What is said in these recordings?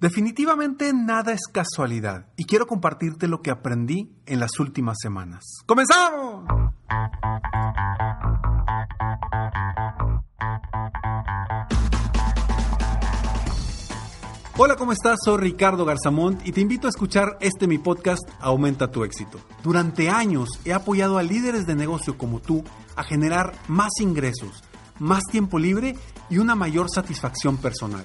Definitivamente nada es casualidad y quiero compartirte lo que aprendí en las últimas semanas. ¡Comenzamos! Hola, ¿cómo estás? Soy Ricardo Garzamont y te invito a escuchar este mi podcast Aumenta tu éxito. Durante años he apoyado a líderes de negocio como tú a generar más ingresos, más tiempo libre y una mayor satisfacción personal.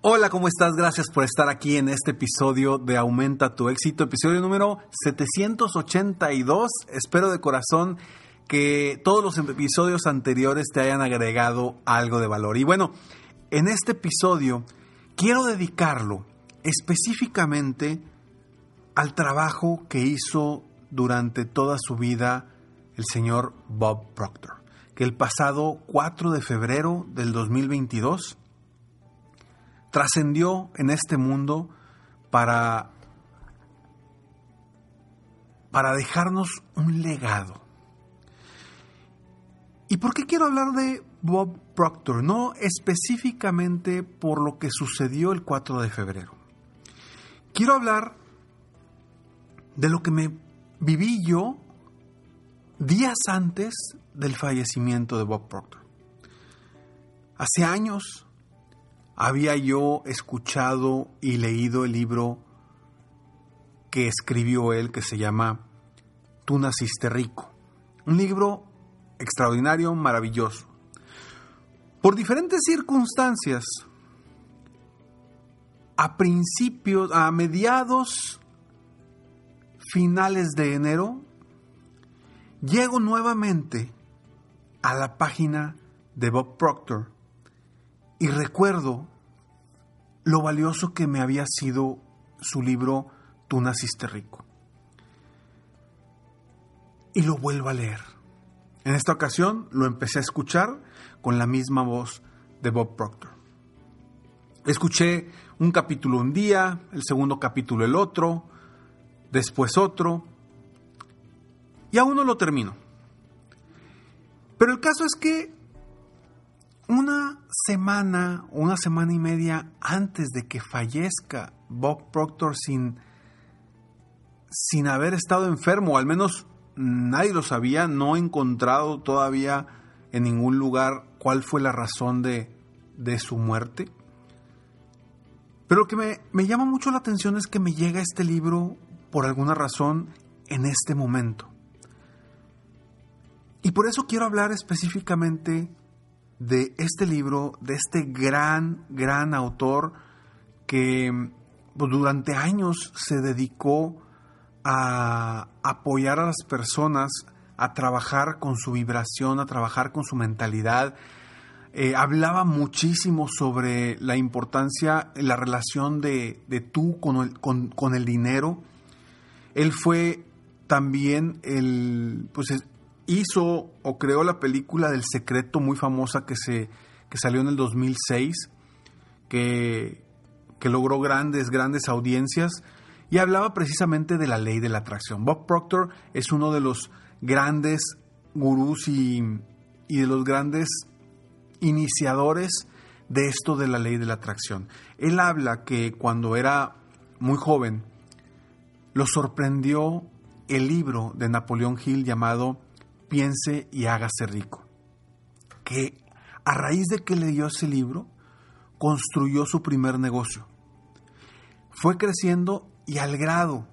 Hola, ¿cómo estás? Gracias por estar aquí en este episodio de Aumenta tu éxito, episodio número 782. Espero de corazón que todos los episodios anteriores te hayan agregado algo de valor. Y bueno, en este episodio quiero dedicarlo específicamente al trabajo que hizo durante toda su vida el señor Bob Proctor, que el pasado 4 de febrero del 2022 trascendió en este mundo para, para dejarnos un legado. ¿Y por qué quiero hablar de Bob Proctor? No específicamente por lo que sucedió el 4 de febrero. Quiero hablar de lo que me viví yo días antes del fallecimiento de Bob Proctor. Hace años había yo escuchado y leído el libro que escribió él que se llama Tú naciste rico. Un libro extraordinario, maravilloso. Por diferentes circunstancias, a principios, a mediados, finales de enero, llego nuevamente a la página de Bob Proctor y recuerdo lo valioso que me había sido su libro Tú naciste rico. Y lo vuelvo a leer. En esta ocasión lo empecé a escuchar con la misma voz de Bob Proctor. Escuché un capítulo un día, el segundo capítulo el otro, después otro, y aún no lo termino. Pero el caso es que una semana, una semana y media antes de que fallezca Bob Proctor sin, sin haber estado enfermo, al menos nadie lo sabía, no he encontrado todavía en ningún lugar cuál fue la razón de, de su muerte. Pero lo que me, me llama mucho la atención es que me llega este libro por alguna razón en este momento. Y por eso quiero hablar específicamente de este libro, de este gran, gran autor que pues, durante años se dedicó a apoyar a las personas a trabajar con su vibración, a trabajar con su mentalidad. Eh, hablaba muchísimo sobre la importancia, la relación de, de tú con el, con, con el, dinero. Él fue también el, pues, hizo o creó la película del secreto muy famosa que, se, que salió en el 2006, que, que logró grandes, grandes audiencias. y hablaba precisamente de la ley de la atracción. Bob Proctor es uno de los grandes gurús y, y de los grandes iniciadores de esto de la ley de la atracción. Él habla que cuando era muy joven, lo sorprendió el libro de Napoleón Hill llamado Piense y hágase rico, que a raíz de que leyó ese libro, construyó su primer negocio. Fue creciendo y al grado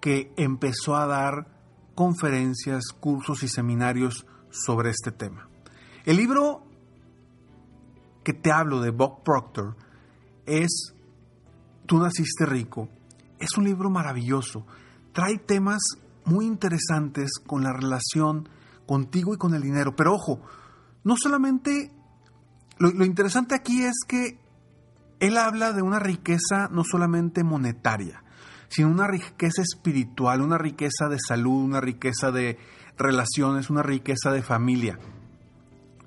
que empezó a dar conferencias, cursos y seminarios sobre este tema. El libro que te hablo de Bob Proctor es Tú naciste rico. Es un libro maravilloso. Trae temas muy interesantes con la relación contigo y con el dinero. Pero ojo, no solamente... Lo, interesante aquí es que él habla de una riqueza no solamente monetaria, sino una riqueza espiritual, una riqueza de salud, una riqueza de relaciones, una riqueza de familia.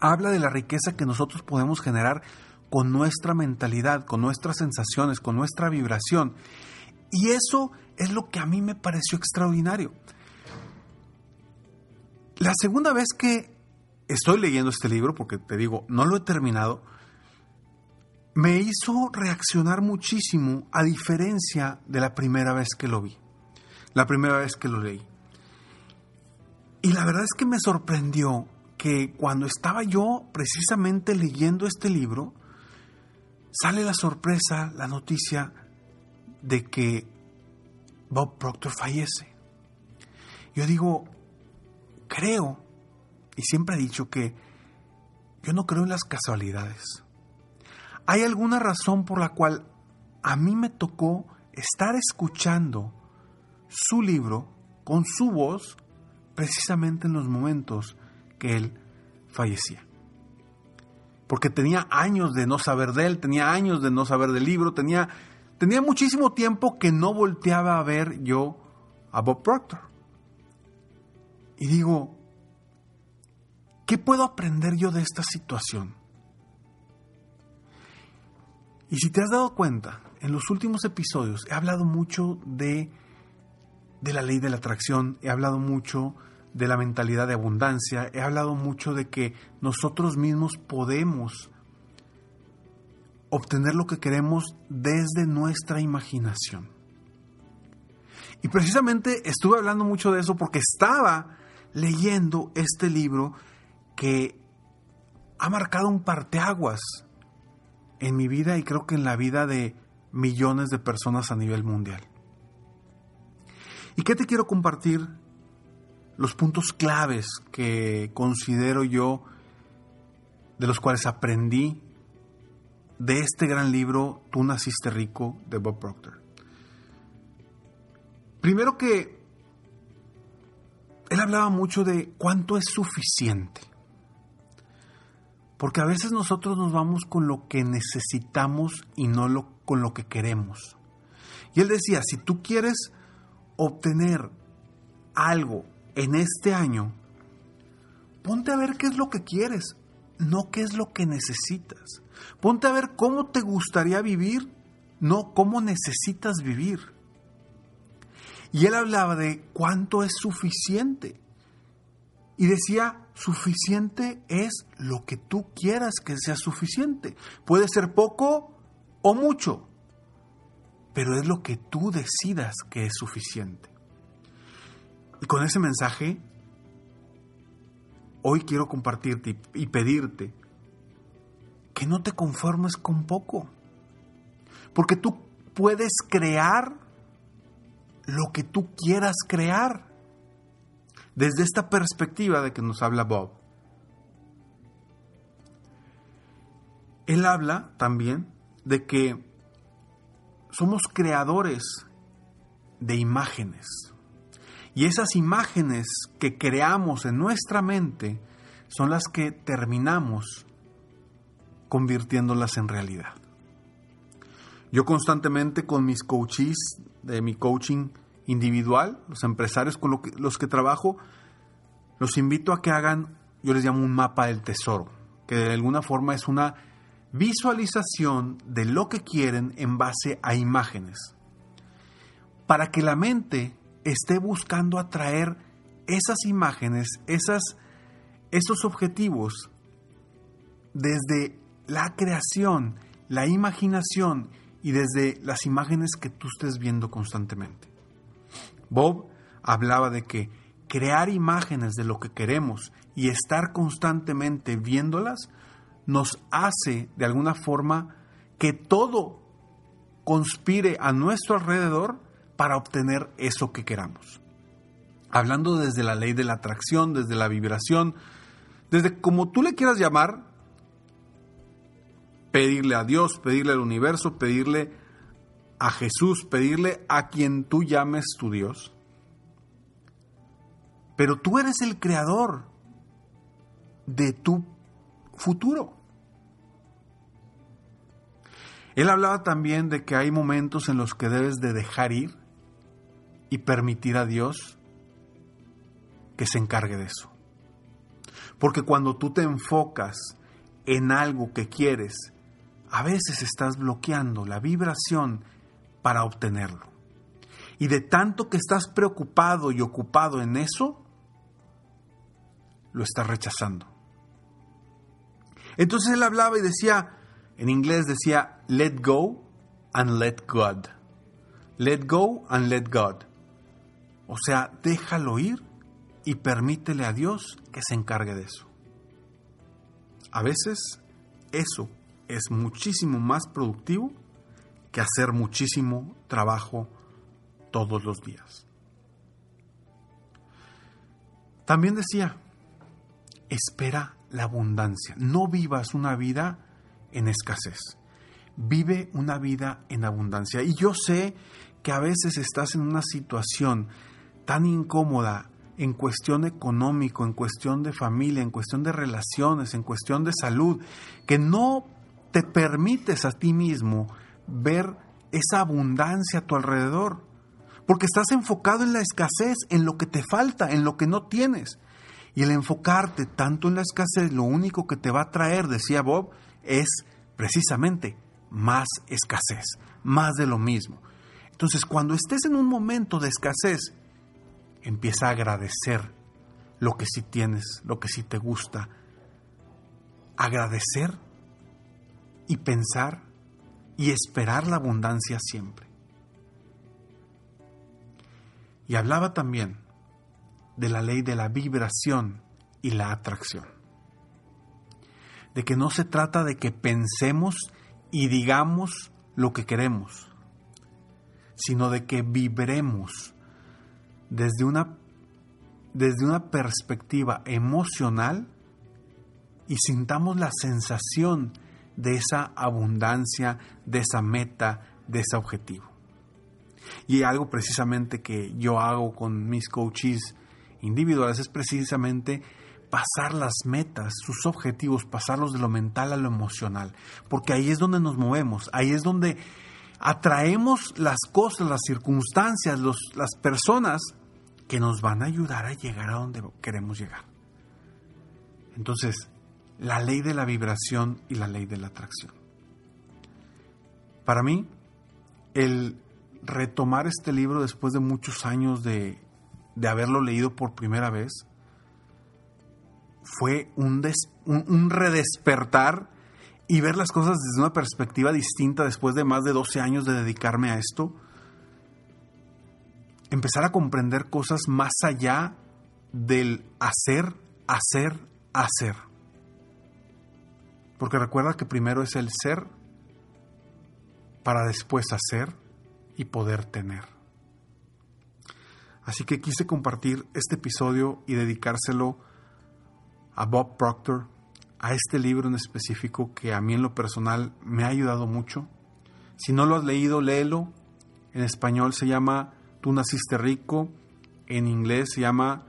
Habla de la riqueza que nosotros podemos generar con nuestra mentalidad, con nuestras sensaciones, con nuestra vibración. Y eso es lo que a mí me pareció extraordinario. La segunda vez que estoy leyendo este libro, porque te digo, no lo he terminado, me hizo reaccionar muchísimo a diferencia de la primera vez que lo vi, la primera vez que lo leí. Y la verdad es que me sorprendió que cuando estaba yo precisamente leyendo este libro, sale la sorpresa, la noticia de que Bob Proctor fallece. Yo digo, creo, y siempre he dicho que yo no creo en las casualidades. ¿Hay alguna razón por la cual a mí me tocó estar escuchando su libro con su voz precisamente en los momentos que él fallecía? Porque tenía años de no saber de él, tenía años de no saber del libro, tenía, tenía muchísimo tiempo que no volteaba a ver yo a Bob Proctor. Y digo, ¿qué puedo aprender yo de esta situación? Y si te has dado cuenta, en los últimos episodios he hablado mucho de, de la ley de la atracción, he hablado mucho de la mentalidad de abundancia, he hablado mucho de que nosotros mismos podemos obtener lo que queremos desde nuestra imaginación. Y precisamente estuve hablando mucho de eso porque estaba leyendo este libro que ha marcado un parteaguas en mi vida y creo que en la vida de millones de personas a nivel mundial. ¿Y qué te quiero compartir? Los puntos claves que considero yo, de los cuales aprendí de este gran libro, Tú naciste rico, de Bob Proctor. Primero que él hablaba mucho de cuánto es suficiente. Porque a veces nosotros nos vamos con lo que necesitamos y no con lo que queremos. Y él decía, si tú quieres obtener algo en este año, ponte a ver qué es lo que quieres, no qué es lo que necesitas. Ponte a ver cómo te gustaría vivir, no cómo necesitas vivir. Y él hablaba de cuánto es suficiente. Y decía, suficiente es lo que tú quieras que sea suficiente. Puede ser poco o mucho, pero es lo que tú decidas que es suficiente. Y con ese mensaje, hoy quiero compartirte y pedirte que no te conformes con poco, porque tú puedes crear lo que tú quieras crear desde esta perspectiva de que nos habla Bob. Él habla también de que somos creadores de imágenes. Y esas imágenes que creamos en nuestra mente son las que terminamos convirtiéndolas en realidad. Yo constantemente con mis coaches de mi coaching individual, los empresarios con los que trabajo, los invito a que hagan, yo les llamo un mapa del tesoro, que de alguna forma es una visualización de lo que quieren en base a imágenes. para que la mente esté buscando atraer esas imágenes, esas, esos objetivos desde la creación, la imaginación y desde las imágenes que tú estés viendo constantemente. Bob hablaba de que crear imágenes de lo que queremos y estar constantemente viéndolas nos hace de alguna forma que todo conspire a nuestro alrededor para obtener eso que queramos. Hablando desde la ley de la atracción, desde la vibración, desde como tú le quieras llamar, pedirle a Dios, pedirle al universo, pedirle a Jesús, pedirle a quien tú llames tu Dios. Pero tú eres el creador de tu futuro. Él hablaba también de que hay momentos en los que debes de dejar ir y permitir a Dios que se encargue de eso. Porque cuando tú te enfocas en algo que quieres a veces estás bloqueando la vibración para obtenerlo. Y de tanto que estás preocupado y ocupado en eso, lo estás rechazando. Entonces él hablaba y decía, en inglés decía, let go and let God. Let go and let God. O sea, déjalo ir y permítele a Dios que se encargue de eso. A veces eso es muchísimo más productivo que hacer muchísimo trabajo todos los días. También decía, espera la abundancia. No vivas una vida en escasez. Vive una vida en abundancia. Y yo sé que a veces estás en una situación tan incómoda en cuestión económico, en cuestión de familia, en cuestión de relaciones, en cuestión de salud, que no te permites a ti mismo ver esa abundancia a tu alrededor. Porque estás enfocado en la escasez, en lo que te falta, en lo que no tienes. Y el enfocarte tanto en la escasez, lo único que te va a traer, decía Bob, es precisamente más escasez, más de lo mismo. Entonces, cuando estés en un momento de escasez, empieza a agradecer lo que sí tienes, lo que sí te gusta. Agradecer y pensar y esperar la abundancia siempre. Y hablaba también de la ley de la vibración y la atracción. De que no se trata de que pensemos y digamos lo que queremos, sino de que vibremos desde una, desde una perspectiva emocional y sintamos la sensación de esa abundancia, de esa meta, de ese objetivo. Y algo precisamente que yo hago con mis coaches individuales es precisamente pasar las metas, sus objetivos, pasarlos de lo mental a lo emocional, porque ahí es donde nos movemos, ahí es donde atraemos las cosas, las circunstancias, las personas que nos van a ayudar a llegar a donde queremos llegar. Entonces, la ley de la vibración y la ley de la atracción. Para mí, el retomar este libro después de muchos años de, haberlo leído por primera vez fue un, un, redespertar y ver las cosas desde una perspectiva distinta después de más de 12 años de dedicarme a esto. Empezar a comprender cosas más allá del hacer, hacer, hacer. Porque recuerda que primero es el ser para después hacer y poder tener. Así que quise compartir este episodio y dedicárselo a Bob Proctor, a este libro en específico que a mí en lo personal me ha ayudado mucho. Si no lo has leído, léelo. En español se llama Tú naciste rico. En inglés se llama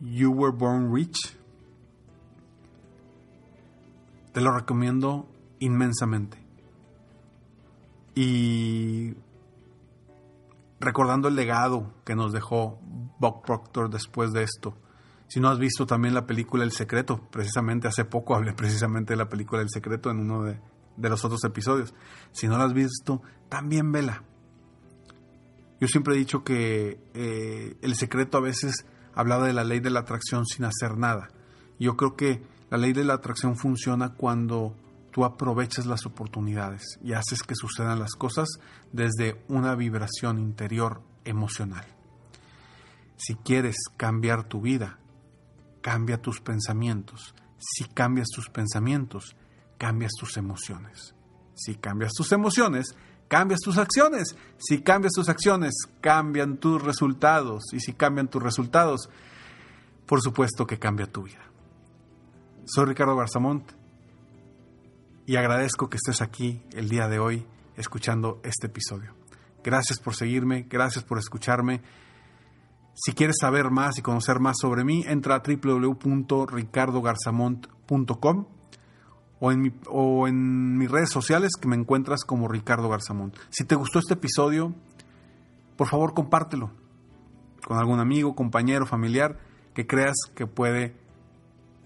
You Were Born Rich. Te lo recomiendo inmensamente. Y recordando el legado que nos dejó Bob Proctor después de esto. Si no has visto también la película El Secreto, precisamente hace poco hablé precisamente de la película El Secreto en uno de, de los otros episodios. Si no la has visto, también vela. Yo siempre he dicho que eh, el secreto a veces hablaba de la ley de la atracción sin hacer nada. Yo creo que la ley de la atracción funciona cuando tú aprovechas las oportunidades y haces que sucedan las cosas desde una vibración interior emocional. Si quieres cambiar tu vida, cambia tus pensamientos. Si cambias tus pensamientos, cambias tus emociones. Si cambias tus emociones, cambias tus acciones. Si cambias tus acciones, cambian tus resultados. Y si cambian tus resultados, por supuesto que cambia tu vida. Soy Ricardo Garzamont y agradezco que estés aquí el día de hoy escuchando este episodio. Gracias por seguirme, gracias por escucharme. Si quieres saber más y conocer más sobre mí, entra a www.ricardogarzamont.com o o en mis redes sociales que me encuentras como Ricardo Garzamont. Si te gustó este episodio, por favor compártelo con algún amigo, compañero, familiar que creas que puede